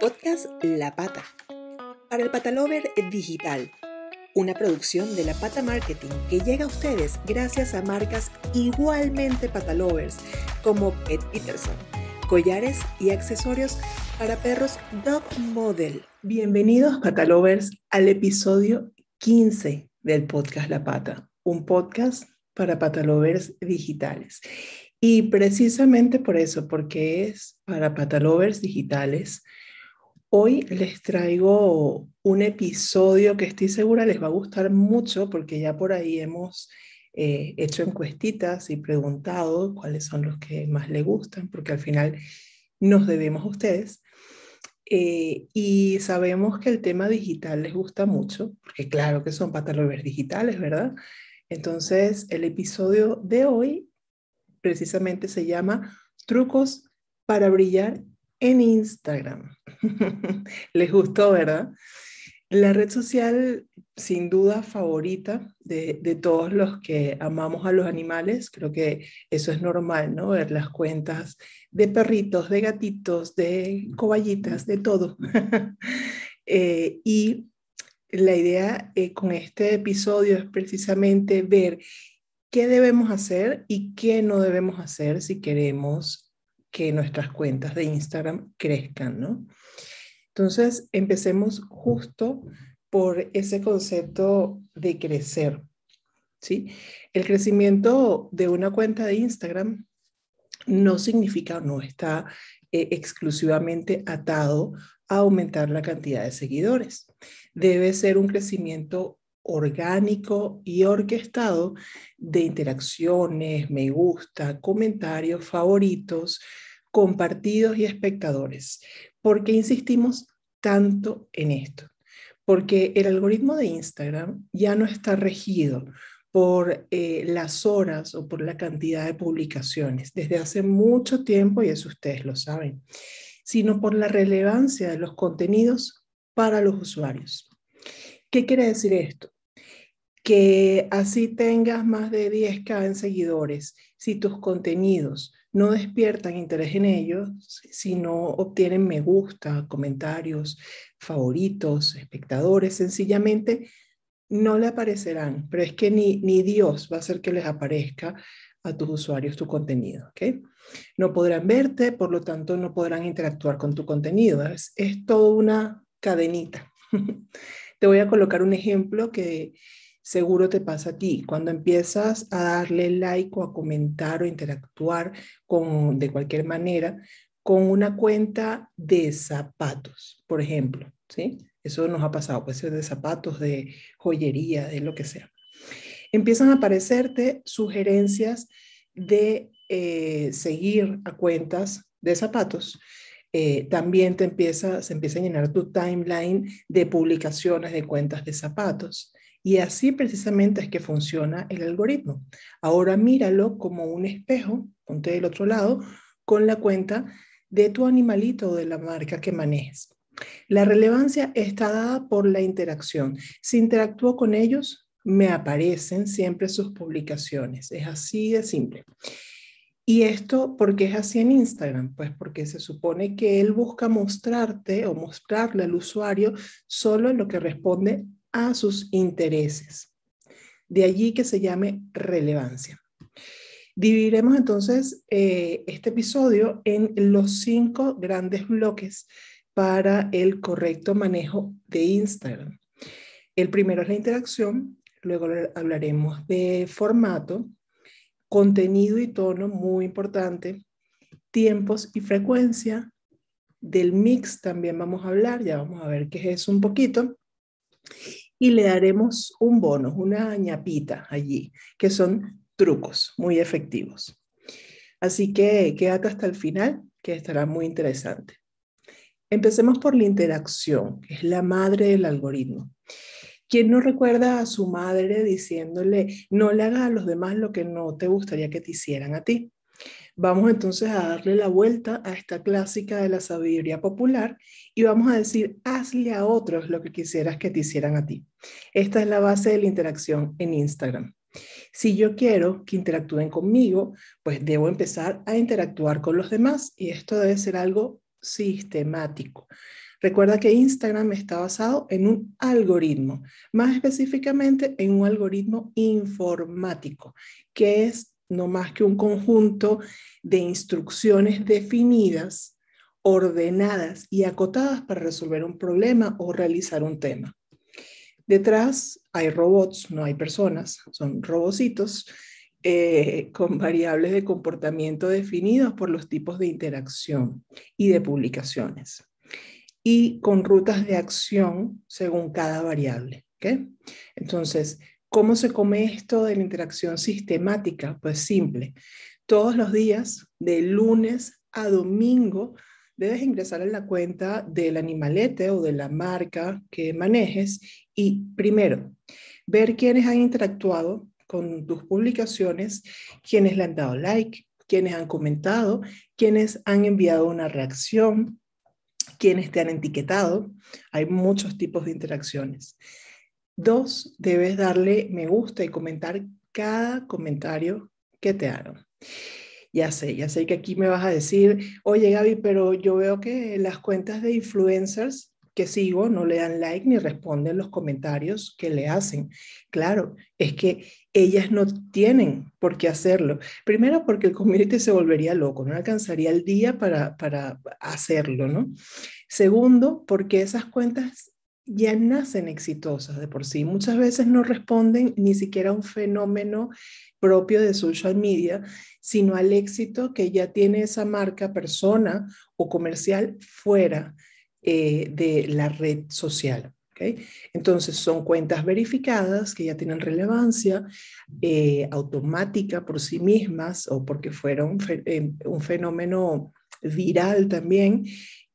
Podcast La Pata. Para el Patalover Digital. Una producción de La Pata Marketing que llega a ustedes gracias a marcas igualmente patalovers como Pet Peterson, collares y accesorios para perros Dog Model. Bienvenidos patalovers al episodio 15 del podcast La Pata, un podcast para patalovers digitales. Y precisamente por eso, porque es para patalovers digitales, Hoy les traigo un episodio que estoy segura les va a gustar mucho porque ya por ahí hemos eh, hecho encuestitas y preguntado cuáles son los que más les gustan, porque al final nos debemos a ustedes. Eh, y sabemos que el tema digital les gusta mucho, porque claro que son patalovers digitales, ¿verdad? Entonces, el episodio de hoy precisamente se llama Trucos para brillar en Instagram. Les gustó, ¿verdad? La red social sin duda favorita de, de, todos los que amamos a los animales, creo que eso es normal, ¿no? Ver las cuentas de perritos, de gatitos, de coballitas, de todo. eh, y la idea eh, con este episodio es precisamente ver qué debemos hacer y qué no debemos hacer si queremos que nuestras cuentas de Instagram crezcan, ¿no? Entonces, empecemos justo por ese concepto de crecer, ¿sí? El crecimiento de una cuenta de Instagram no significa, no está eh, exclusivamente atado a aumentar la cantidad de seguidores. Debe ser un crecimiento orgánico y orquestado de interacciones, me gusta, comentarios, favoritos, compartidos y espectadores. ¿Por qué insistimos tanto en esto? Porque el algoritmo de Instagram ya no está regido por eh, las horas o por la cantidad de publicaciones desde hace mucho tiempo, y eso ustedes lo saben, sino por la relevancia de los contenidos para los usuarios. ¿Qué quiere decir esto? Que así tengas más de 10k en seguidores, si tus contenidos no despiertan interés en ellos, si no obtienen me gusta, comentarios, favoritos, espectadores, sencillamente no le aparecerán, pero es que ni, ni Dios va a hacer que les aparezca a tus usuarios tu contenido, ¿ok? No podrán verte, por lo tanto no podrán interactuar con tu contenido. Es, es toda una cadenita. Te voy a colocar un ejemplo que seguro te pasa a ti. Cuando empiezas a darle like o a comentar o interactuar con, de cualquier manera con una cuenta de zapatos, por ejemplo, ¿sí? Eso nos ha pasado, puede ser de zapatos, de joyería, de lo que sea. Empiezan a aparecerte sugerencias de eh, seguir a cuentas de zapatos. Eh, también te empieza, se empieza a llenar tu timeline de publicaciones de cuentas de zapatos. Y así precisamente es que funciona el algoritmo. Ahora míralo como un espejo, ponte del otro lado, con la cuenta de tu animalito o de la marca que manejes. La relevancia está dada por la interacción. Si interactúo con ellos, me aparecen siempre sus publicaciones. Es así de simple. ¿Y esto por qué es así en Instagram? Pues porque se supone que él busca mostrarte o mostrarle al usuario solo lo que responde a sus intereses. De allí que se llame relevancia. Dividiremos entonces eh, este episodio en los cinco grandes bloques para el correcto manejo de Instagram. El primero es la interacción, luego hablaremos de formato, contenido y tono, muy importante, tiempos y frecuencia, del mix también vamos a hablar, ya vamos a ver qué es un poquito, y le daremos un bono, una ñapita allí, que son trucos muy efectivos. Así que quédate hasta el final, que estará muy interesante. Empecemos por la interacción, que es la madre del algoritmo. ¿Quién no recuerda a su madre diciéndole, no le hagas a los demás lo que no te gustaría que te hicieran a ti? Vamos entonces a darle la vuelta a esta clásica de la sabiduría popular y vamos a decir, hazle a otros lo que quisieras que te hicieran a ti. Esta es la base de la interacción en Instagram. Si yo quiero que interactúen conmigo, pues debo empezar a interactuar con los demás y esto debe ser algo sistemático. Recuerda que Instagram está basado en un algoritmo, más específicamente en un algoritmo informático, que es no más que un conjunto de instrucciones definidas, ordenadas y acotadas para resolver un problema o realizar un tema. Detrás hay robots, no hay personas, son robocitos eh, con variables de comportamiento definidos por los tipos de interacción y de publicaciones y con rutas de acción según cada variable. Entonces, ¿cómo se come esto de la interacción sistemática? Pues simple. Todos los días, de lunes a domingo, debes ingresar en la cuenta del animalete o de la marca que manejes y primero, ver quiénes han interactuado con tus publicaciones, quiénes le han dado like, quiénes han comentado, quiénes han enviado una reacción, quienes te han etiquetado. Hay muchos tipos de interacciones. Dos, debes darle me gusta y comentar cada comentario que te hagan. Ya sé, ya sé que aquí me vas a decir, oye Gaby, pero yo veo que las cuentas de influencers que sigo no le dan like ni responden los comentarios que le hacen. Claro, es que ellas no tienen por qué hacerlo. Primero porque el community se volvería loco, no alcanzaría el día para, para hacerlo, ¿no? Segundo, porque esas cuentas ya nacen exitosas de por sí. Muchas veces no responden ni siquiera a un fenómeno propio de social media, sino al éxito que ya tiene esa marca, persona o comercial fuera eh, de la red social. Entonces son cuentas verificadas que ya tienen relevancia eh, automática por sí mismas o porque fueron eh, un fenómeno viral también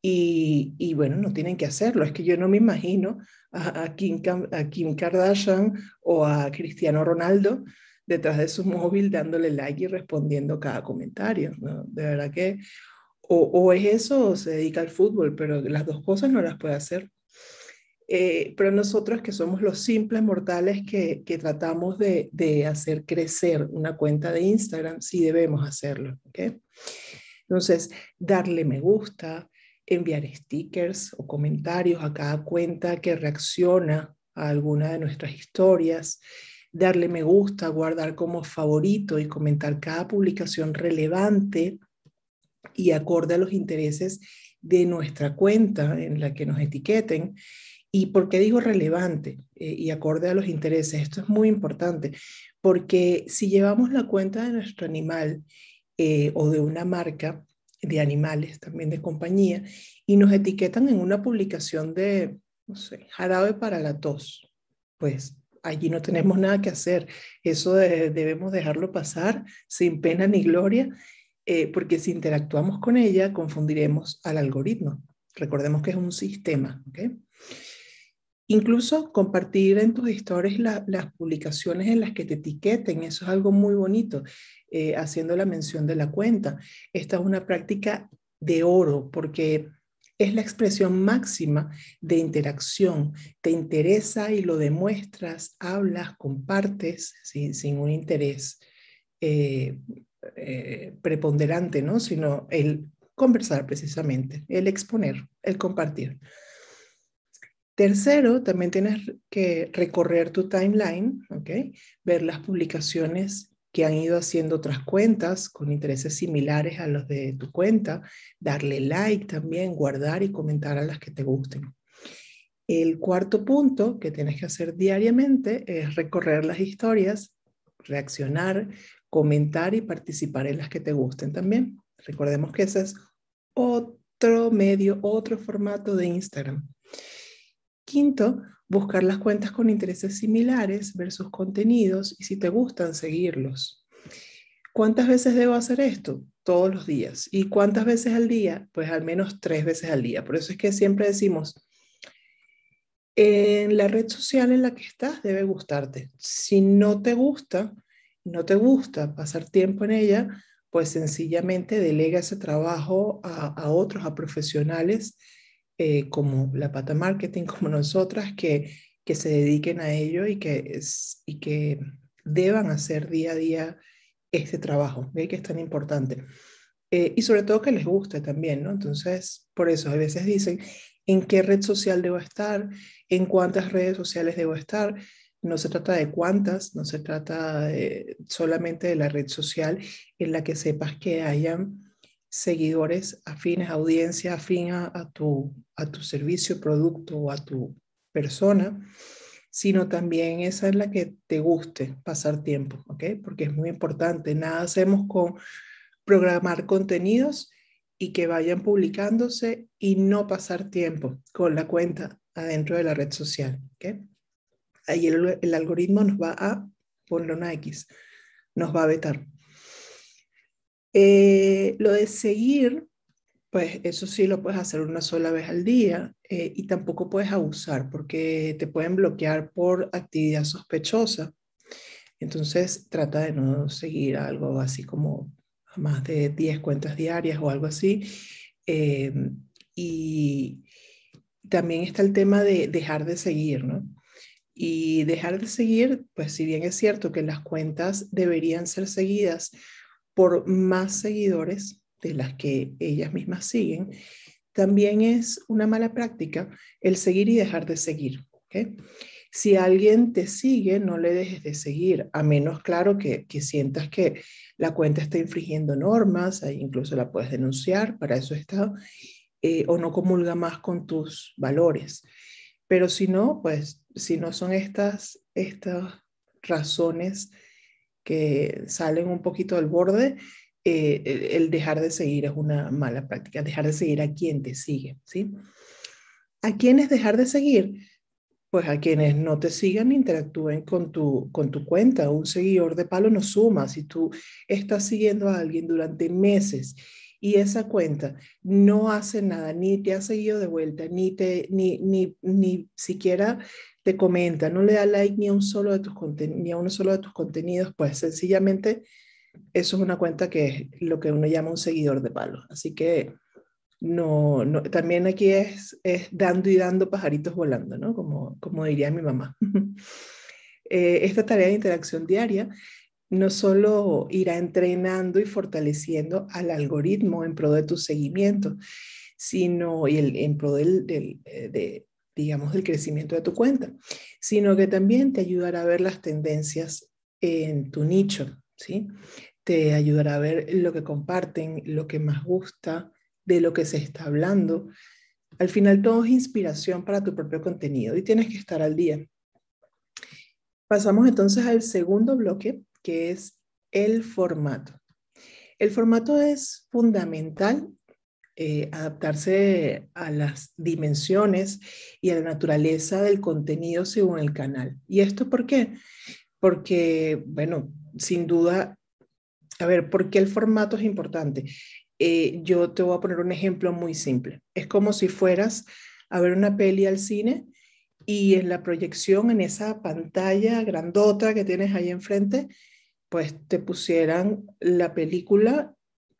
y, bueno, no tienen que hacerlo. Es que yo no me imagino a, Kim, a Kim Kardashian o a Cristiano Ronaldo detrás de su móvil dándole like y respondiendo cada comentario. De verdad que o, es eso o se dedica al fútbol, pero las dos cosas no las puede hacer. Eh, pero nosotros que somos los simples mortales que, que tratamos de, de, hacer crecer una cuenta de Instagram, sí debemos hacerlo. ¿okay? Entonces, darle me gusta, enviar stickers o comentarios a cada cuenta que reacciona a alguna de nuestras historias, darle me gusta, guardar como favorito y comentar cada publicación relevante y acorde a los intereses de nuestra cuenta en la que nos etiqueten. ¿Y por qué digo relevante eh, y acorde a los intereses? Esto es muy importante, porque si llevamos la cuenta de nuestro animal eh, o de una marca de animales, también de compañía, y nos etiquetan en una publicación de, no sé, jarabe para la tos, pues allí no tenemos nada que hacer. Eso debemos dejarlo pasar sin pena ni gloria eh, porque si interactuamos con ella, confundiremos al algoritmo. Recordemos que es un sistema. Incluso compartir en tus historias las publicaciones en las que te etiqueten, eso es algo muy bonito, eh, haciendo la mención de la cuenta. Esta es una práctica de oro porque es la expresión máxima de interacción. Te interesa y lo demuestras, hablas, compartes sin, un interés eh, eh, preponderante, ¿no? Sino el conversar precisamente, el exponer, el compartir. Tercero, también tienes que recorrer tu timeline, ¿ok? Ver las publicaciones que han ido haciendo otras cuentas con intereses similares a los de tu cuenta, darle like también, guardar y comentar a las que te gusten. El cuarto punto que tienes que hacer diariamente es recorrer las historias, reaccionar, comentar y participar en las que te gusten también. Recordemos que ese es otro medio, otro formato de Instagram. Quinto, buscar las cuentas con intereses similares, ver sus contenidos y si te gustan, seguirlos. ¿Cuántas veces debo hacer esto? Todos los días. ¿Y cuántas veces al día? Pues al menos tres veces al día. Por eso es que siempre decimos, en la red social en la que estás debe gustarte. Si no te gusta, no te gusta pasar tiempo en ella, pues sencillamente delega ese trabajo a, otros, a profesionales eh, como la pata marketing, como nosotras, que, que se dediquen a ello y que, y que deban hacer día a día este trabajo, que es tan importante. Eh, y sobre todo que les guste también, ¿no? Entonces, por eso a veces dicen, ¿en qué red social debo estar? ¿En cuántas redes sociales debo estar? No se trata de cuántas, no se trata solamente de la red social en la que sepas que hayan seguidores afines, audiencia afín a, tu, a tu servicio, producto o a tu persona, sino también esa es la que te guste pasar tiempo, ¿ok? Porque es muy importante. Nada hacemos con programar contenidos y que vayan publicándose y no pasar tiempo con la cuenta adentro de la red social, ¿ok? Ahí el, el algoritmo nos va a poner una X, nos va a vetar. Eh, lo de seguir, pues eso sí lo puedes hacer una sola vez al día eh, y tampoco puedes abusar porque te pueden bloquear por actividad sospechosa. Entonces trata de no seguir algo así como más de 10 cuentas diarias o algo así. Eh, y también está el tema de dejar de seguir, ¿no? Y dejar de seguir, pues si bien es cierto que las cuentas deberían ser seguidas por más seguidores de las que ellas mismas siguen, también es una mala práctica el seguir y dejar de seguir. Si alguien te sigue, no le dejes de seguir, a menos, claro, que, sientas que la cuenta está infringiendo normas, ahí incluso la puedes denunciar, para eso está, eh, o no comulga más con tus valores. Pero si no, pues si no son estas, estas razones que salen un poquito del borde, eh, el dejar de seguir es una mala práctica, dejar de seguir a quien te sigue, ¿sí? ¿A quiénes dejar de seguir? Pues a quienes no te sigan, interactúen con tu, con tu cuenta. Un seguidor de palo no suma. Si tú estás siguiendo a alguien durante meses y esa cuenta no hace nada, ni te ha seguido de vuelta, ni, te, ni, ni, ni siquiera te comenta, no le da like ni a, un solo de tus ni a uno solo de tus contenidos, pues sencillamente eso es una cuenta que es lo que uno llama un seguidor de palo. Así que no, no también aquí es, es, dando y dando pajaritos volando, ¿no? Como, como diría mi mamá. Eh, esta tarea de interacción diaria no solo irá entrenando y fortaleciendo al algoritmo en pro de tu seguimiento, sino y el, en pro del, eh, de, digamos, del crecimiento de tu cuenta, sino que también te ayudará a ver las tendencias en tu nicho, ¿sí? Te ayudará a ver lo que comparten, lo que más gusta, de lo que se está hablando. Al final todo es inspiración para tu propio contenido y tienes que estar al día. Pasamos entonces al segundo bloque, que es el formato. El formato es fundamental eh, adaptarse a las dimensiones y a la naturaleza del contenido según el canal. ¿Y esto por qué? Porque, bueno, sin duda, a ver, ¿por qué el formato es importante? Eh, yo te voy a poner un ejemplo muy simple. Es como si fueras a ver una peli al cine y en la proyección, en esa pantalla grandota que tienes ahí enfrente, pues te pusieran la película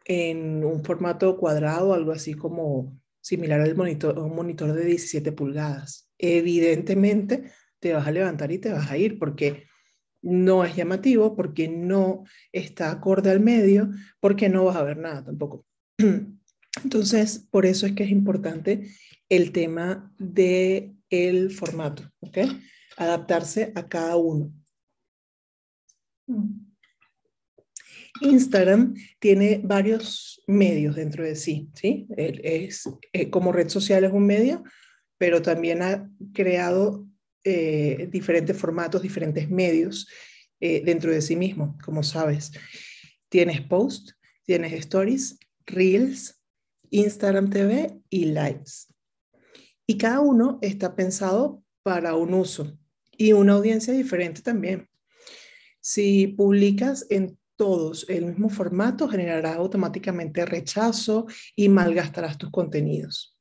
en un formato cuadrado, algo así como similar al monitor, un monitor de 17 pulgadas. Evidentemente te vas a levantar y te vas a ir porque no es llamativo, porque no está acorde al medio, porque no vas a ver nada tampoco. Entonces, por eso es que es importante el tema de el formato, ¿ok? Adaptarse a cada uno. Instagram tiene varios medios dentro de sí, ¿sí? Es, eh, como red social es un medio, pero también ha creado eh, diferentes formatos, diferentes medios eh, dentro de sí mismo, como sabes. Tienes post, tienes stories, reels, Instagram TV y lives. Y cada uno está pensado para un uso y una audiencia diferente también. Si publicas en todos el mismo formato, generará automáticamente rechazo y malgastarás tus contenidos.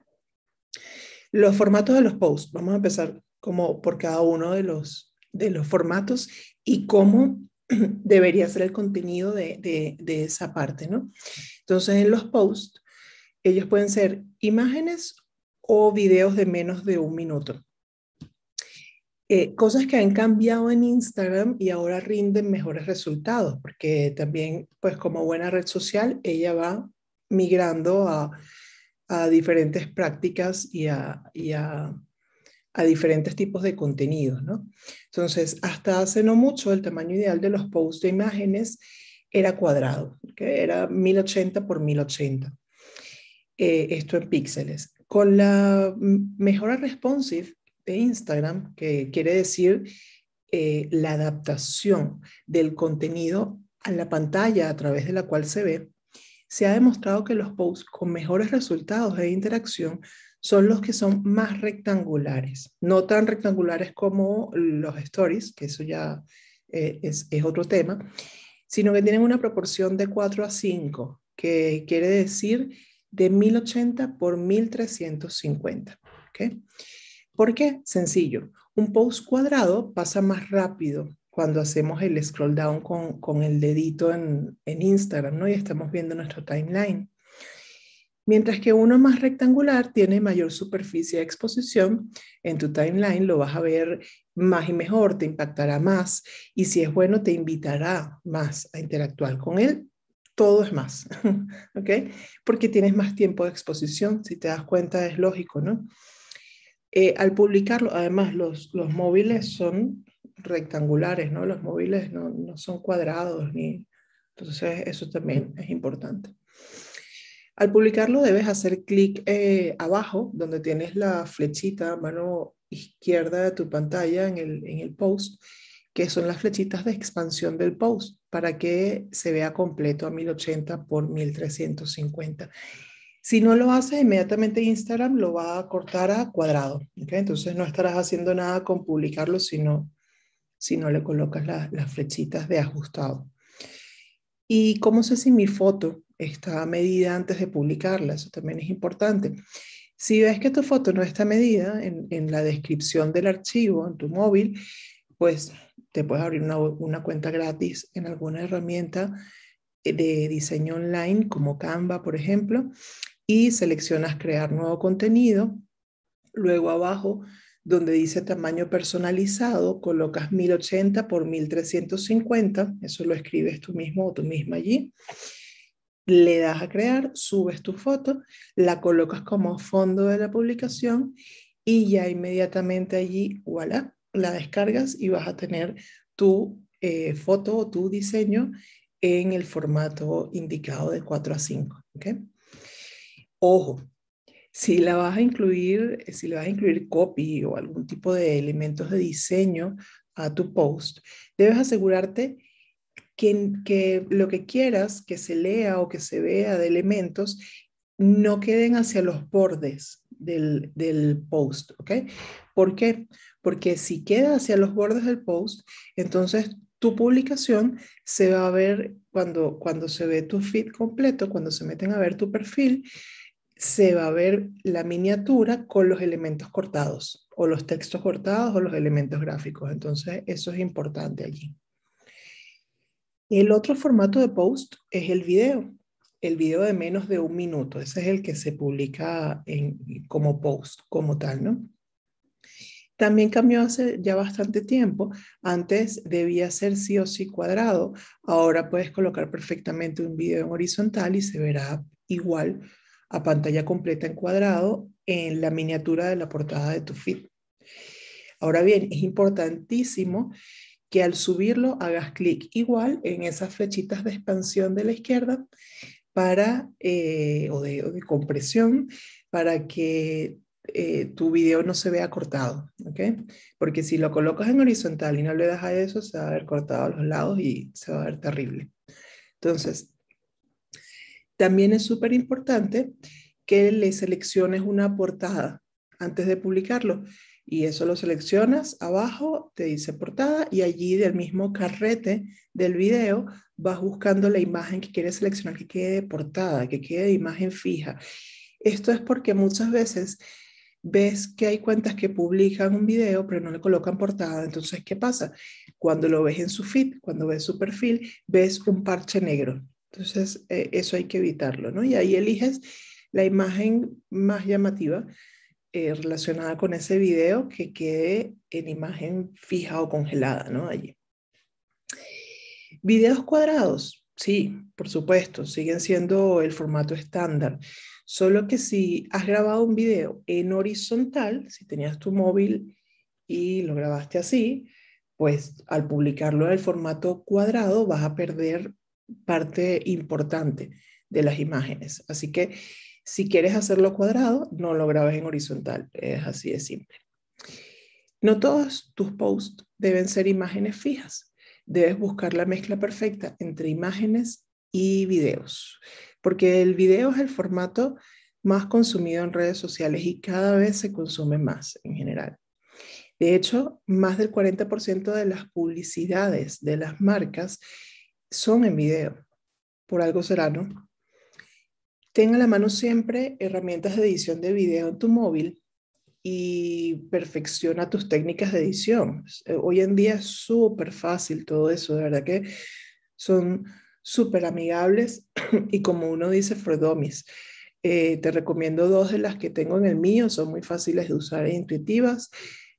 Los formatos de los posts, vamos a empezar como por cada uno de los, de los formatos y cómo debería ser el contenido de, de esa parte, ¿no? Entonces, en los posts, ellos pueden ser imágenes o videos de menos de un minuto. Eh, cosas que han cambiado en Instagram y ahora rinden mejores resultados, porque también, pues como buena red social, ella va migrando a, diferentes prácticas y a, diferentes tipos de contenidos, ¿no? Entonces, hasta hace no mucho, el tamaño ideal de los posts de imágenes era cuadrado, que era 1080 por 1080. Eh, esto en píxeles. Con la mejora responsive de Instagram, que quiere decir eh, la adaptación del contenido a la pantalla a través de la cual se ve, se ha demostrado que los posts con mejores resultados de interacción son los que son más rectangulares, no tan rectangulares como los stories, que eso ya eh, es, otro tema, sino que tienen una proporción de 4 a 5, que quiere decir de 1080 por 1350. ¿okay? ¿Por qué? Sencillo. Un post cuadrado pasa más rápido cuando hacemos el scroll down con, con el dedito en, en, Instagram, ¿no? Y estamos viendo nuestro timeline. Mientras que uno más rectangular tiene mayor superficie de exposición, en tu timeline lo vas a ver más y mejor, te impactará más y si es bueno te invitará más a interactuar con él. Todo es más, ¿ok? Porque tienes más tiempo de exposición, si te das cuenta es lógico, ¿no? Eh, al publicarlo, además los, los móviles son rectangulares, ¿no? Los móviles no, no son cuadrados, ni... entonces eso también es importante. Al publicarlo debes hacer clic eh, abajo, donde tienes la flechita mano izquierda de tu pantalla en el, en el post, que son las flechitas de expansión del post, para que se vea completo a 1080 por 1350. Si no lo haces, inmediatamente Instagram lo va a cortar a cuadrado. Entonces no estarás haciendo nada con publicarlo si no, si no le colocas las flechitas de ajustado. ¿Y cómo sé si mi foto está medida antes de publicarla? Eso también es importante. Si ves que tu foto no está medida en, la descripción del archivo en tu móvil, pues te puedes abrir una, una cuenta gratis en alguna herramienta de diseño online como Canva, por ejemplo, y seleccionas crear nuevo contenido. Luego abajo, donde dice tamaño personalizado, colocas 1080 por 1350, eso lo escribes tú mismo o tú misma allí. Le das a crear, subes tu foto, la colocas como fondo de la publicación y ya inmediatamente allí, voilà, la descargas y vas a tener tu eh, foto o tu diseño en el formato indicado de 4 a 5. ¿okay? Ojo, si la vas a incluir, si le vas a incluir copy o algún tipo de elementos de diseño a tu post, debes asegurarte que, que lo que quieras que se lea o que se vea de elementos no queden hacia los bordes del, del post, ¿ok? ¿Por qué? Porque si queda hacia los bordes del post, entonces tu publicación se va a ver cuando, cuando se ve tu feed completo, cuando se meten a ver tu perfil, se va a ver la miniatura con los elementos cortados, o los textos cortados, o los elementos gráficos. Entonces, eso es importante allí. El otro formato de post es el video, el video de menos de un minuto. Ese es el que se publica en, como post, como tal, ¿no? También cambió hace ya bastante tiempo. Antes debía ser sí o sí cuadrado. Ahora puedes colocar perfectamente un video en horizontal y se verá igual a pantalla completa en cuadrado en la miniatura de la portada de tu feed. Ahora bien, es importantísimo que al subirlo hagas clic igual en esas flechitas de expansión de la izquierda para, eh, o, de, compresión para que eh, tu video no se vea cortado, ¿ok? Porque si lo colocas en horizontal y no le das a eso, se va a ver cortado a los lados y se va a ver terrible. Entonces, también es súper importante que le selecciones una portada antes de publicarlo. Y eso lo seleccionas abajo, te dice portada y allí del mismo carrete del video vas buscando la imagen que quieres seleccionar que quede de portada, que quede de imagen fija. Esto es porque muchas veces ves que hay cuentas que publican un video pero no le colocan portada. Entonces, ¿qué pasa? Cuando lo ves en su feed, cuando ves su perfil, ves un parche negro. Entonces, eh, eso hay que evitarlo, ¿no? Y ahí eliges la imagen más llamativa eh, relacionada con ese video que quede en imagen fija o congelada, ¿no? Allí. Videos cuadrados, sí, por supuesto, siguen siendo el formato estándar. Solo que si has grabado un video en horizontal, si tenías tu móvil y lo grabaste así, pues al publicarlo en el formato cuadrado vas a perder parte importante de las imágenes. Así que si quieres hacerlo cuadrado, no lo grabes en horizontal. Es así de simple. No todos tus posts deben ser imágenes fijas. Debes buscar la mezcla perfecta entre imágenes y videos, porque el video es el formato más consumido en redes sociales y cada vez se consume más en general. De hecho, más del 40% de las publicidades de las marcas son en video. Por algo será, ¿no? A la mano siempre herramientas de edición de video en tu móvil y perfecciona tus técnicas de edición. Eh, hoy en día es súper fácil todo eso, de verdad que son súper amigables y como uno dice, for eh, te recomiendo dos de las que tengo en el mío, son muy fáciles de usar e intuitivas.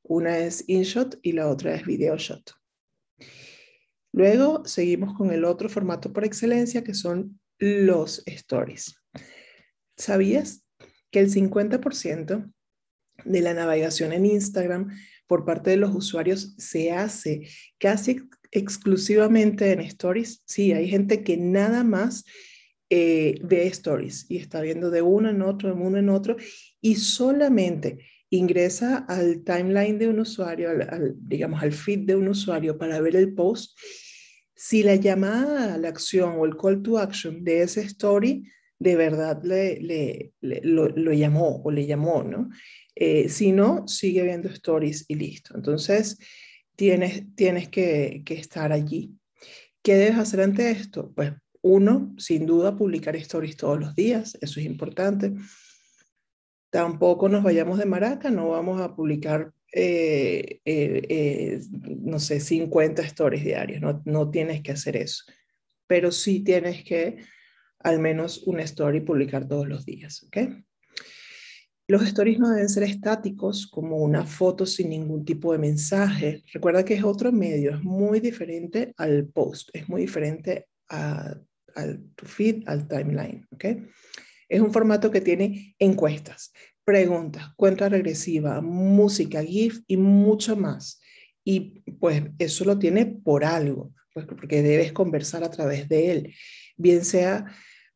Una es InShot y la otra es VideoShot. Luego seguimos con el otro formato por excelencia que son los stories. ¿Sabías que el 50% de la navegación en Instagram por parte de los usuarios se hace casi exclusivamente en stories? Sí, hay gente que nada más eh, ve stories y está viendo de uno en otro, de uno en otro y solamente ingresa al timeline de un usuario, digamos al feed de un usuario para ver el post, si la llamada a la acción o el call to action de ese story de verdad le, lo, llamó o le llamó, ¿no? Eh, si no, sigue viendo stories y listo. Entonces, tienes, tienes que, que estar allí. ¿Qué debes hacer ante esto? Pues uno, sin duda, publicar stories todos los días, eso es importante. Tampoco nos vayamos de maraca, no vamos a publicar, eh, eh, no sé, 50 stories diarios, no, no tienes que hacer eso, pero sí tienes que al menos una story publicar todos los días, ¿ok? Los stories no deben ser estáticos, como una foto sin ningún tipo de mensaje. Recuerda que es otro medio, es muy diferente al post, es muy diferente a, tu feed, al timeline, ¿ok? Es un formato que tiene encuestas, preguntas, cuenta regresiva, música, GIF y mucho más. Y pues eso lo tiene por algo, pues porque debes conversar a través de él, bien sea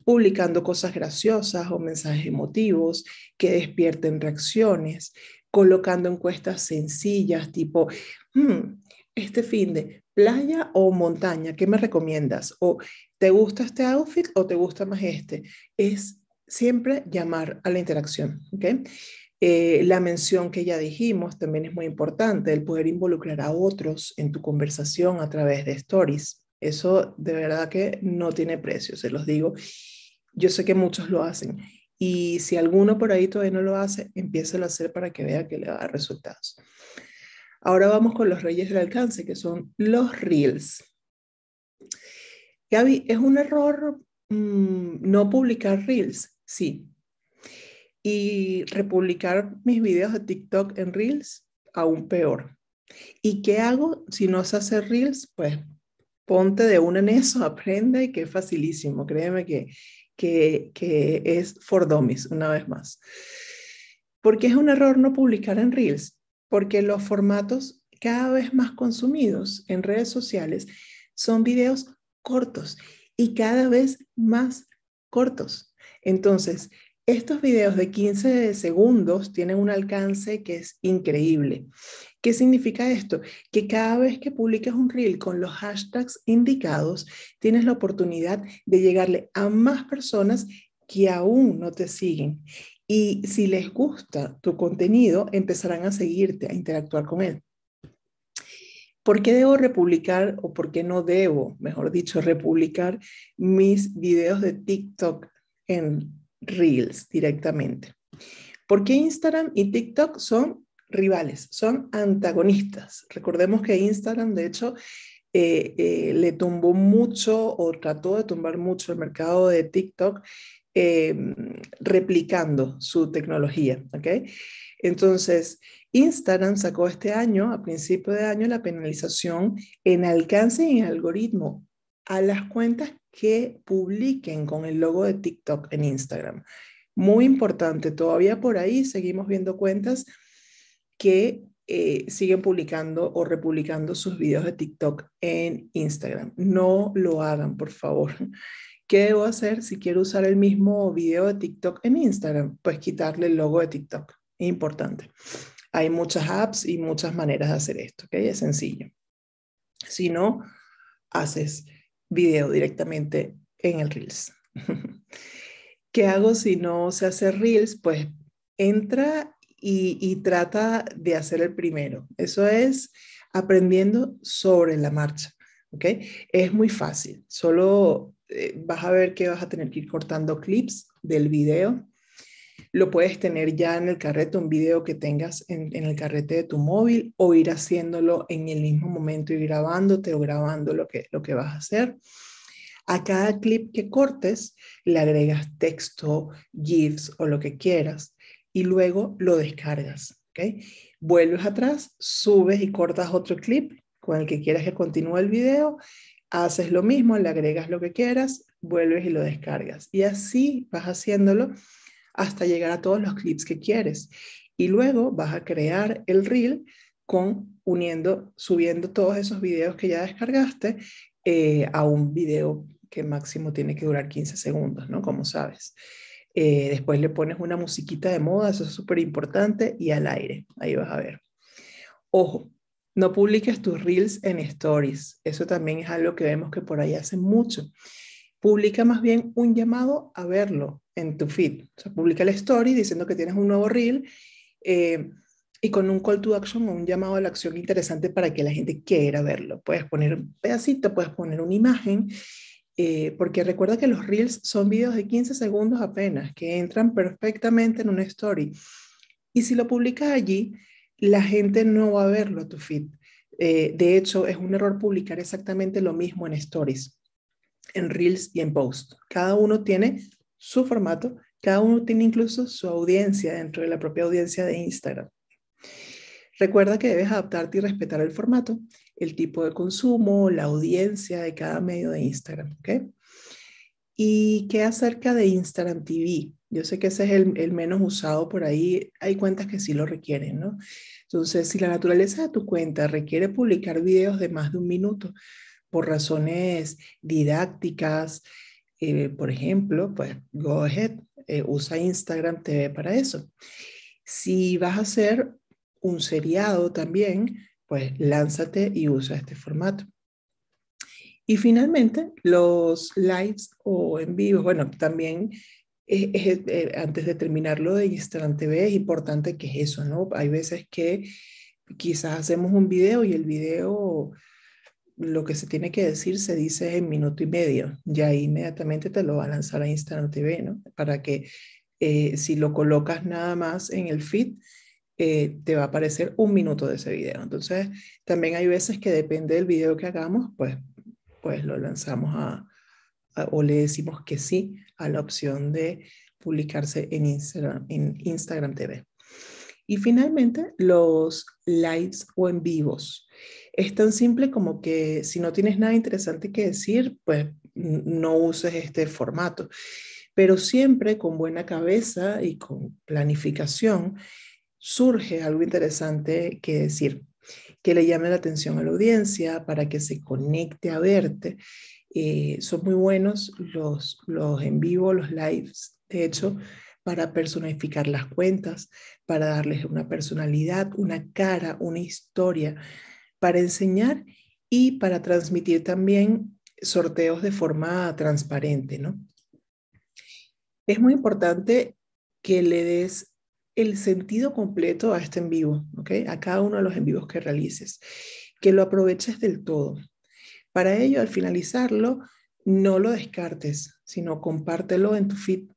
publicando cosas graciosas o mensajes emotivos que despierten reacciones, colocando encuestas sencillas tipo, hmm, este fin de playa o montaña, ¿qué me recomiendas? O ¿te gusta este outfit o te gusta más este? Es siempre llamar a la interacción, ¿ok? Eh, la mención que ya dijimos también es muy importante, el poder involucrar a otros en tu conversación a través de stories. Eso de verdad que no tiene precio, se los digo. Yo sé que muchos lo hacen. Y si alguno por ahí todavía no lo hace, empiece a hacer para que vea que le va a dar resultados. Ahora vamos con los reyes del alcance, que son los reels. Gaby, ¿es un error mm, no publicar reels? Sí. Y republicar mis videos de TikTok en reels, aún peor. ¿Y qué hago si no sé hacer reels? Pues ponte de una en eso, aprenda y que es facilísimo. Créeme que que, es for dummies, una vez más. ¿Por qué es un error no publicar en Reels? Porque los formatos cada vez más consumidos en redes sociales son videos cortos y cada vez más cortos. Entonces, estos videos de 15 segundos tienen un alcance que es increíble. ¿Qué significa esto? Que cada vez que publiques un reel con los hashtags indicados, tienes la oportunidad de llegarle a más personas que aún no te siguen. Y si les gusta tu contenido, empezarán a seguirte, a interactuar con él. ¿Por qué debo republicar o por qué no debo, mejor dicho, republicar mis videos de TikTok en Reels directamente. Porque Instagram y TikTok son rivales, son antagonistas. Recordemos que Instagram, de hecho, eh, eh, le tumbó mucho o trató de tumbar mucho el mercado de TikTok em, replicando su tecnología, ¿ok? Entonces, Instagram sacó este año, a principio de año, la penalización en alcance y en algoritmo a las cuentas que publiquen con el logo de TikTok en Instagram. Muy importante, todavía por ahí seguimos viendo cuentas que eh, siguen publicando o republicando sus videos de TikTok en Instagram. No lo hagan, por favor. ¿Qué debo hacer si quiero usar el mismo video de TikTok en Instagram? Pues quitarle el logo de TikTok. Importante. Hay muchas apps y muchas maneras de hacer esto, ¿ok? Es sencillo. Si no, haces video directamente en el Reels. ¿Qué hago si no se hace Reels? Pues entra y, trata de hacer el primero. Eso es aprendiendo sobre la marcha. ¿ok? Es muy fácil. Solo eh, vas a ver que vas a tener que ir cortando clips del video. Lo puedes tener ya en el carrete, un video que tengas en, el carrete de tu móvil o ir haciéndolo en el mismo momento y grabándote o grabando lo que, lo que vas a hacer. A cada clip que cortes le agregas texto, GIFs o lo que quieras y luego lo descargas. ¿ok? Vuelves atrás, subes y cortas otro clip con el que quieras que continúe el video, haces lo mismo, le agregas lo que quieras, vuelves y lo descargas. Y así vas haciéndolo hasta llegar a todos los clips que quieres. Y luego vas a crear el reel con uniendo, subiendo todos esos videos que ya descargaste eh, a un video que máximo tiene que durar 15 segundos, ¿no? Como sabes. Eh, después le pones una musiquita de moda, eso es súper importante, y al aire, ahí vas a ver. Ojo, no publiques tus reels en stories, eso también es algo que vemos que por ahí hace mucho. Publica más bien un llamado a verlo en tu feed. O sea, publica la story diciendo que tienes un nuevo reel eh, y con un call to action o un llamado a la acción interesante para que la gente quiera verlo. Puedes poner un pedacito, puedes poner una imagen eh, porque recuerda que los reels son videos de 15 segundos apenas, que entran perfectamente en una story. Y si lo publicas allí, la gente no va a verlo a tu feed. Eh, de hecho, es un error publicar exactamente lo mismo en stories, en reels y en post. Cada uno tiene su formato, cada uno tiene incluso su audiencia dentro de la propia audiencia de Instagram. Recuerda que debes adaptarte y respetar el formato el tipo de consumo, la audiencia de cada medio de Instagram. ¿ok? ¿Y qué acerca de Instagram TV? Yo sé que ese es el, menos usado por ahí. Hay cuentas que sí lo requieren, ¿no? Entonces, si la naturaleza de tu cuenta requiere publicar videos de más de un minuto por razones didácticas, eh, por ejemplo, pues go ahead, eh, usa Instagram TV para eso. Si vas a hacer un seriado también, pues lánzate y usa este formato. Y finalmente, los lives o en vivo, bueno, también eh, antes de terminar lo de Instagram TV es importante que es eso, ¿no? Hay veces que quizás hacemos un video y el video lo que se tiene que decir se dice en minuto y medio, ya inmediatamente te lo va a lanzar a Instagram TV, ¿no? Para que eh, si lo colocas nada más en el feed, eh, te va a aparecer un minuto de ese video. Entonces, también hay veces que depende del video que hagamos, pues, pues lo lanzamos a, o le decimos que sí a la opción de publicarse en Instagram, en Instagram TV. Y finalmente, los lives o en vivos. Es tan simple como que si no tienes nada interesante que decir, pues no uses este formato. Pero siempre con buena cabeza y con planificación, surge algo interesante que decir, que le llame la atención a la audiencia para que se conecte a verte. Eh, son muy buenos los, los en vivo, los lives, de hecho, para personificar las cuentas, para darles una personalidad, una cara, una historia, para enseñar y para transmitir también sorteos de forma transparente, ¿no? Es muy importante que le des el sentido completo a este en vivo, ¿ok? A cada uno de los en vivos que realices, que lo aproveches del todo. Para ello, al finalizarlo, no lo descartes, sino compártelo en tu feed.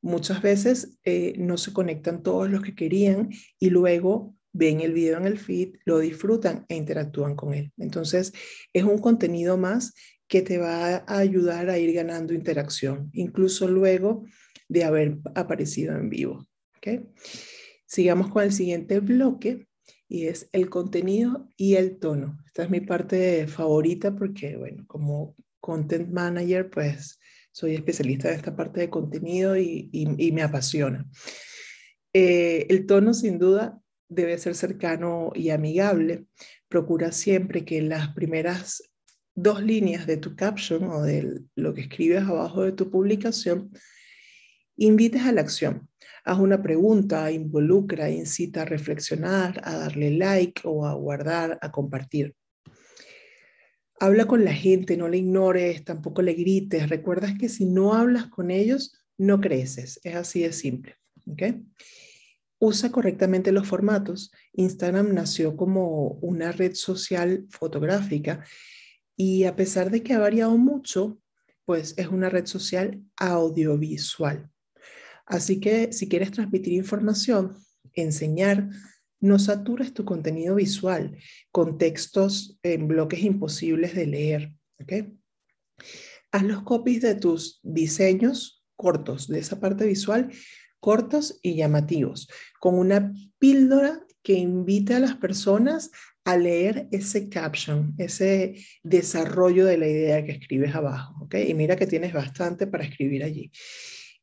Muchas veces eh, no se conectan todos los que querían y luego ven el video en el feed, lo disfrutan e interactúan con él. Entonces, es un contenido más que te va a ayudar a ir ganando interacción. Incluso luego de haber aparecido en vivo. ¿okay? Sigamos con el siguiente bloque y es el contenido y el tono. Esta es mi parte favorita porque, bueno, como content manager, pues soy especialista en esta parte de contenido y, me apasiona. Eh, el tono, sin duda, debe ser cercano y amigable. Procura siempre que las primeras dos líneas de tu caption o de lo que escribes abajo de tu publicación invites a la acción. Haz una pregunta, involucra, incita a reflexionar, a darle like o a guardar, a compartir. Habla con la gente, no le ignores, tampoco le grites. Recuerdas que si no hablas con ellos, no creces. Es así de simple. ¿okay? Usa correctamente los formatos. Instagram nació como una red social fotográfica y a pesar de que ha variado mucho, pues es una red social audiovisual. Así que si quieres transmitir información, enseñar, no satures tu contenido visual con textos en bloques imposibles de leer. ¿okay? Haz los copies de tus diseños cortos, de esa parte visual, cortos y llamativos, con una píldora que invite a las personas a leer ese caption, ese desarrollo de la idea que escribes abajo. ¿okay? Y mira que tienes bastante para escribir allí.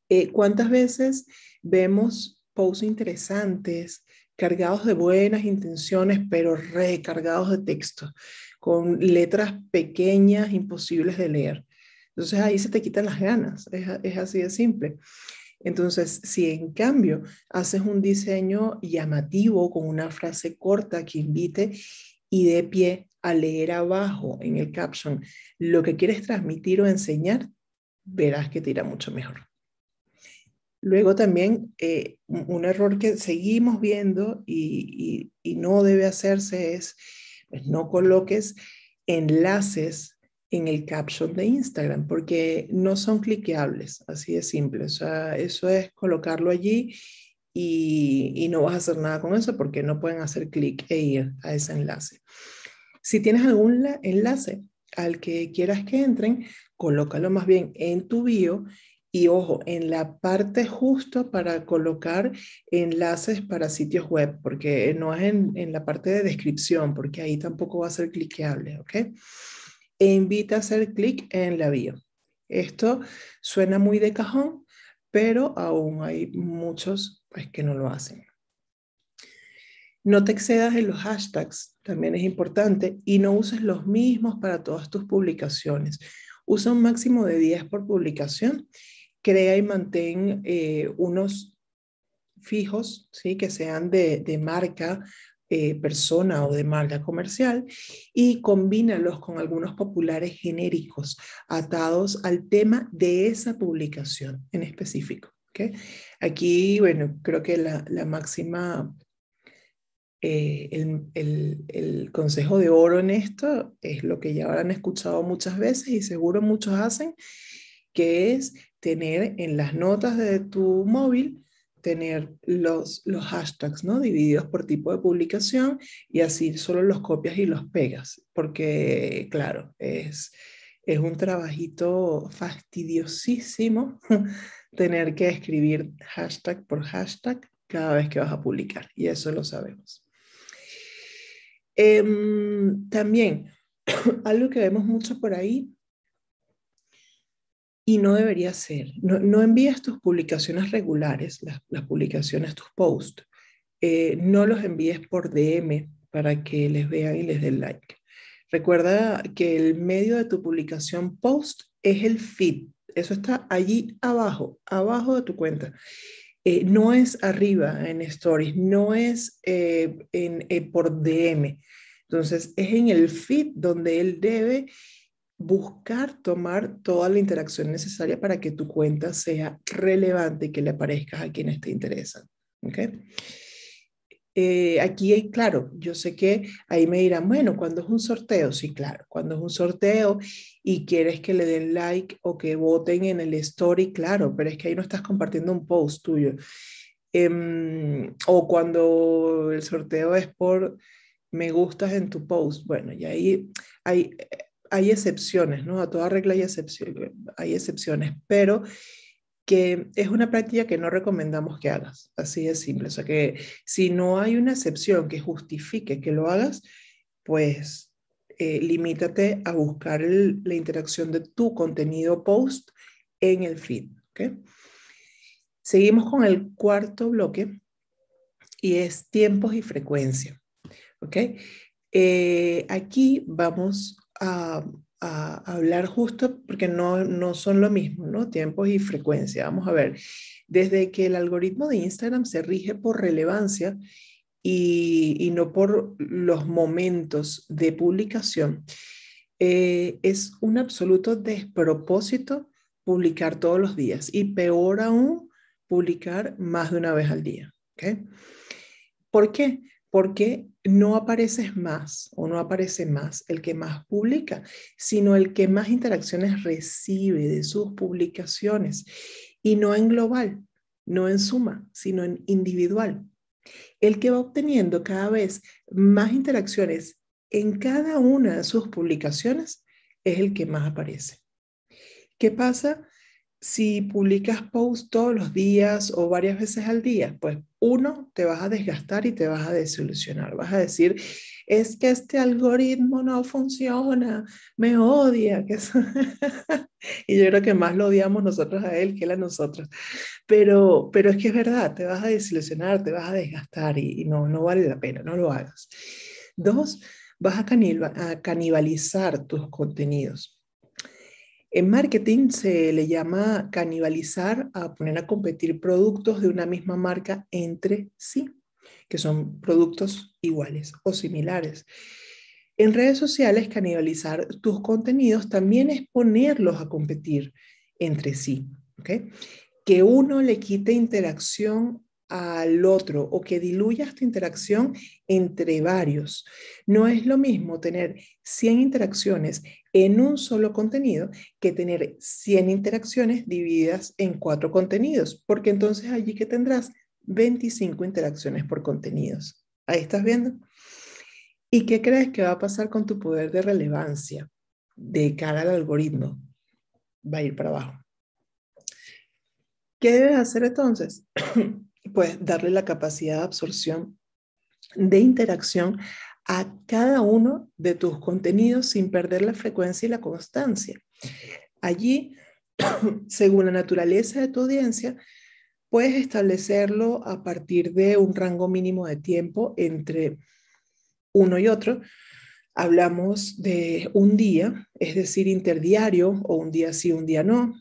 Eh, ¿Cuántas veces vemos posts interesantes, cargados de buenas intenciones, pero recargados de texto, con letras pequeñas, imposibles de leer? Entonces ahí se te quitan las ganas, es, es así de simple. Entonces, si en cambio haces un diseño llamativo con una frase corta que invite y de pie a leer abajo en el caption lo que quieres transmitir o enseñar, verás que te irá mucho mejor. Luego también eh, un error que seguimos viendo y, no debe hacerse es, pues no coloques enlaces en el caption de Instagram porque no son cliqueables, así de simple. O sea, eso es colocarlo allí y, y no vas a hacer nada con eso porque no pueden hacer clic e ir a ese enlace. Si tienes algún enlace al que quieras que entren, colócalo más bien en tu bio y ojo, en la parte justo para colocar enlaces para sitios web, porque no es en, la parte de descripción, porque ahí tampoco va a ser cliqueable, ¿ok? E invita a hacer clic en la bio. Esto suena muy de cajón, pero aún hay muchos pues, que no lo hacen. No te excedas en los hashtags, también es importante, y no uses los mismos para todas tus publicaciones. Usa un máximo de 10 por publicación crea y mantén eh, unos fijos, ¿sí? que sean de, marca eh, persona o de marca comercial y combínalos con algunos populares genéricos atados al tema de esa publicación en específico. Aquí, bueno, creo que la, máxima, eh, el, el, consejo de oro en esto es lo que ya habrán escuchado muchas veces y seguro muchos hacen, que es tener en las notas de tu móvil, tener los, los hashtags, ¿no? Divididos por tipo de publicación y así solo los copias y los pegas, porque claro, es, es un trabajito fastidiosísimo tener que escribir hashtag por hashtag cada vez que vas a publicar, y eso lo sabemos. Em, también, algo que vemos mucho por ahí y no debería ser. No, no envíes tus publicaciones regulares, las, publicaciones, tus posts. Eh, no los envíes por DM para que les vean y les den like. Recuerda que el medio de tu publicación post es el feed. Eso está allí abajo, abajo de tu cuenta. Eh, no es arriba en stories, no es eh, en, por DM. Entonces, es en el feed donde él debe buscar tomar toda la interacción necesaria para que tu cuenta sea relevante y que le aparezcas a quienes te interesan. ¿okay? Eh, aquí, claro, yo sé que ahí me dirán, bueno, cuando es un sorteo, sí, claro, cuando es un sorteo y quieres que le den like o que voten en el story, claro, pero es que ahí no estás compartiendo un post tuyo. Em, o cuando el sorteo es por me gustas en tu post, bueno, y ahí hay, hay excepciones, ¿no? A toda regla hay, hay excepciones, pero que es una práctica que no recomendamos que hagas, así de simple. O sea que si no hay una excepción que justifique que lo hagas, pues eh, limítate a buscar la interacción de tu contenido post en el feed. ¿okay? Seguimos con el cuarto bloque y es tiempos y frecuencia. ¿ok? Eh, aquí vamos a, hablar justo porque no, no son lo mismo, ¿no? Tiempos y frecuencia. Vamos a ver, desde que el algoritmo de Instagram se rige por relevancia y, no por los momentos de publicación, eh, es un absoluto despropósito publicar todos los días y peor aún, publicar más de una vez al día. ¿okay? ¿Por qué? Porque no apareces más o no aparece más el que más publica, sino el que más interacciones recibe de sus publicaciones y no en global, no en suma, sino en individual. El que va obteniendo cada vez más interacciones en cada una de sus publicaciones es el que más aparece. ¿Qué pasa si publicas posts todos los días o varias veces al día? Pues uno, te vas a desgastar y te vas a desilusionar. Vas a decir, es que este algoritmo no funciona, me odia. y yo creo que más lo odiamos nosotros a él que él a nosotros. Pero, pero es que es verdad, te vas a desilusionar, te vas a desgastar y, no, no vale la pena, no lo hagas. Dos, vas a canibalizar tus contenidos. En marketing se le llama canibalizar a poner a competir productos de una misma marca entre sí, que son productos iguales o similares. En redes sociales, canibalizar tus contenidos también es ponerlos a competir entre sí. Que uno le quite interacción al otro o que diluya esta interacción entre varios. No es lo mismo tener 100 interacciones en un solo contenido que tener 100 interacciones divididas en cuatro contenidos, porque entonces allí que tendrás 25 interacciones por contenidos. Ahí estás viendo. ¿Y qué crees que va a pasar con tu poder de relevancia de cara al algoritmo? Va a ir para abajo. ¿Qué debes hacer entonces? pues darle la capacidad de absorción, de interacción a cada uno de tus contenidos sin perder la frecuencia y la constancia. Allí, según la naturaleza de tu audiencia, puedes establecerlo a partir de un rango mínimo de tiempo entre uno y otro. Hablamos de un día, es decir, interdiario o un día sí, un día no.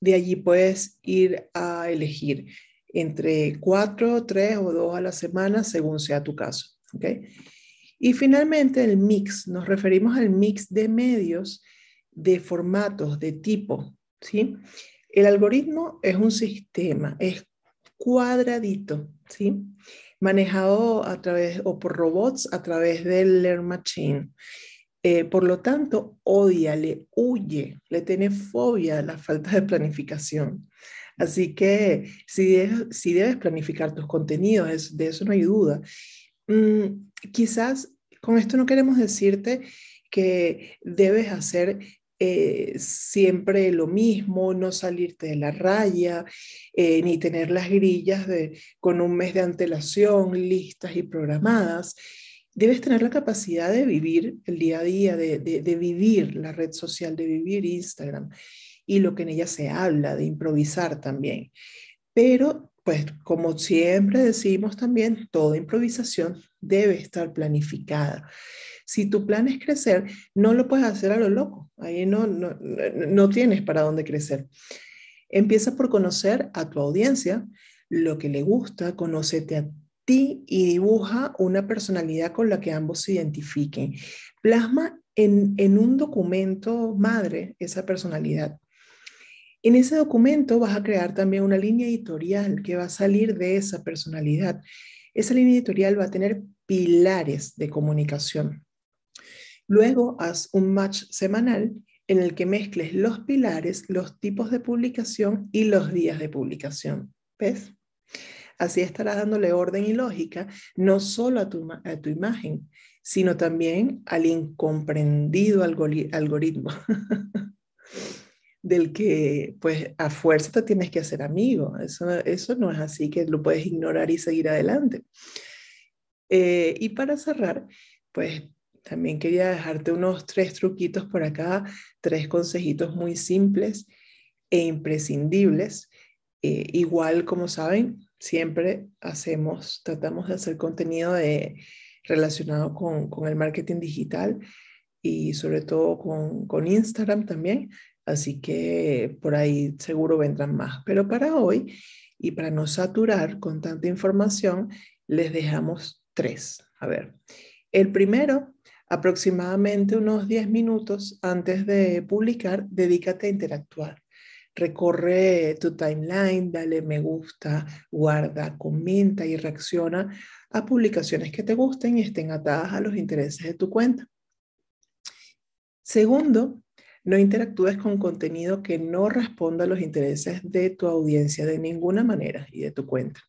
De allí puedes ir a elegir entre cuatro, tres o dos a la semana, según sea tu caso. ¿okay? Y finalmente el mix, nos referimos al mix de medios, de formatos, de tipo. ¿sí? El algoritmo es un sistema, es cuadradito, ¿sí? manejado a través o por robots a través del Learn Machine. Eh, por lo tanto, odia, le huye, le tiene fobia a la falta de planificación. Así que si debes, planificar tus contenidos, de eso no hay duda. Mm, quizás con esto no queremos decirte que debes hacer eh, siempre lo mismo, no salirte de la raya, eh, ni tener las grillas con un mes de antelación listas y programadas. Debes tener la capacidad de vivir el día a día, de vivir la red social, de vivir Instagram y lo que en ella se habla, de improvisar también. Pero, pues, como siempre decimos también, toda improvisación debe estar planificada. Si tu plan es crecer, no lo puedes hacer a lo loco. Ahí no, no, no tienes para dónde crecer. Empieza por conocer a tu audiencia, lo que le gusta, conócete a ti y dibuja una personalidad con la que ambos se identifiquen. Plasma en, en un documento madre esa personalidad. En ese documento vas a crear también una línea editorial que va a salir de esa personalidad. Esa línea editorial va a tener pilares de comunicación. Luego haz un match semanal en el que mezcles los pilares, los tipos de publicación y los días de publicación. ¿Ves? Así estarás dándole orden y lógica no solo a tu, imagen, sino también al incomprendido algoritmo. del que pues a fuerza te tienes que hacer amigo. Eso, eso no es así que lo puedes ignorar y seguir adelante. Eh, y para cerrar, pues también quería dejarte unos tres truquitos por acá, tres consejitos muy simples e imprescindibles. Eh, igual, como saben, siempre hacemos, tratamos de hacer contenido de, relacionado con, con el marketing digital y sobre todo con, con Instagram también. Así que por ahí seguro vendrán más. Pero para hoy y para no saturar con tanta información, les dejamos tres. A ver, el primero, aproximadamente unos 10 minutos antes de publicar, dedícate a interactuar. Recorre tu timeline, dale me gusta, guarda, comenta y reacciona a publicaciones que te gusten y estén atadas a los intereses de tu cuenta. Segundo, no interactúes con contenido que no responda a los intereses de tu audiencia de ninguna manera y de tu cuenta.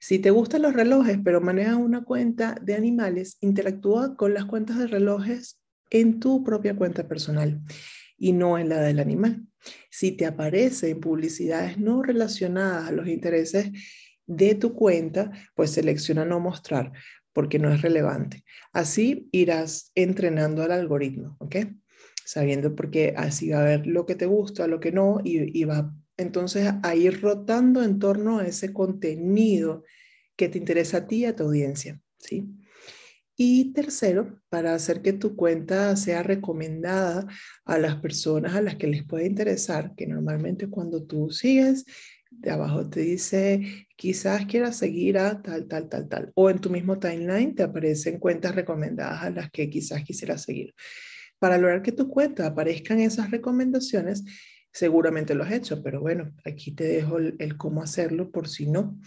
Si te gustan los relojes, pero manejas una cuenta de animales, interactúa con las cuentas de relojes en tu propia cuenta personal y no en la del animal. Si te aparecen publicidades no relacionadas a los intereses de tu cuenta, pues selecciona no mostrar porque no es relevante. Así irás entrenando al algoritmo, ¿ok? Sabiendo porque así va a ver lo que te gusta, lo que no, y, y va entonces a ir rotando en torno a ese contenido que te interesa a ti y a tu audiencia, ¿sí? Y tercero, para hacer que tu cuenta sea recomendada a las personas a las que les puede interesar, que normalmente cuando tú sigues, de abajo te dice, quizás quieras seguir a tal, tal, tal, tal. O en tu mismo timeline te aparecen cuentas recomendadas a las que quizás quisieras seguir. Para lograr que tu cuenta aparezcan esas recomendaciones, seguramente lo has hecho, pero bueno, aquí te dejo el, cómo hacerlo por si no.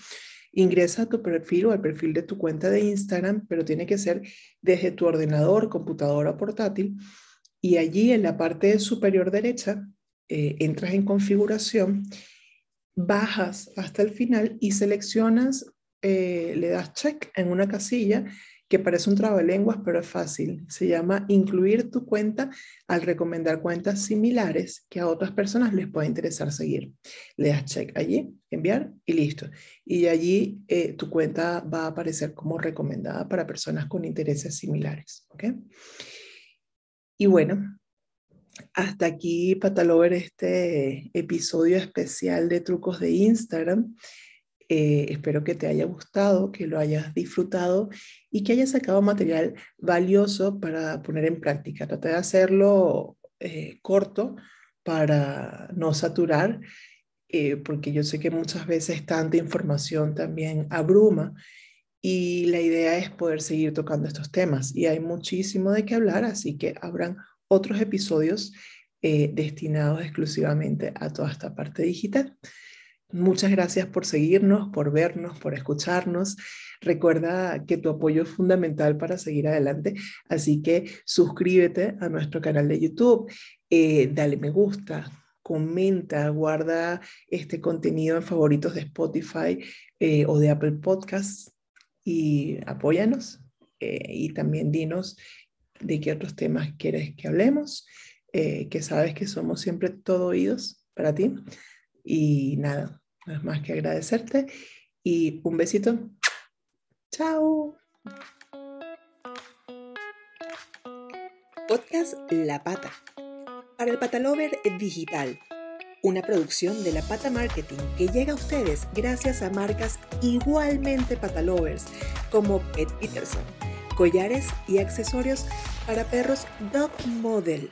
Ingresa a tu perfil o al perfil de tu cuenta de Instagram, pero tiene que ser desde tu ordenador, computadora portátil. Y allí en la parte superior derecha, eh, entras en configuración, bajas hasta el final y seleccionas, eh, le das check en una casilla que parece un trabalenguas, pero es fácil. Se llama incluir tu cuenta al recomendar cuentas similares que a otras personas les puede interesar seguir. Le das check allí, enviar y listo. Y allí eh, tu cuenta va a aparecer como recomendada para personas con intereses similares. ¿ok? Y bueno, hasta aquí, Patalover, este episodio especial de trucos de Instagram. Eh, espero que te haya gustado, que lo hayas disfrutado y que hayas sacado material valioso para poner en práctica. Trata de hacerlo eh, corto para no saturar, eh, porque yo sé que muchas veces tanta información también abruma y la idea es poder seguir tocando estos temas y hay muchísimo de qué hablar, así que habrán otros episodios destinados exclusivamente a toda esta parte digital. Muchas gracias por seguirnos, por vernos, por escucharnos. Recuerda que tu apoyo es fundamental para seguir adelante, así que suscríbete a nuestro canal de YouTube, eh, dale me gusta, comenta, guarda este contenido en favoritos de Spotify eh, o de Apple Podcasts y apóyanos eh, y también dinos de qué otros temas quieres que hablemos, que sabes que somos siempre todo oídos para ti. Y nada, es más que agradecerte y un besito. Chao. Podcast La Pata. Para el Patalover Digital. Una producción de La Pata Marketing que llega a ustedes gracias a marcas igualmente patalovers como Pet Peterson, collares y accesorios para perros Dog Model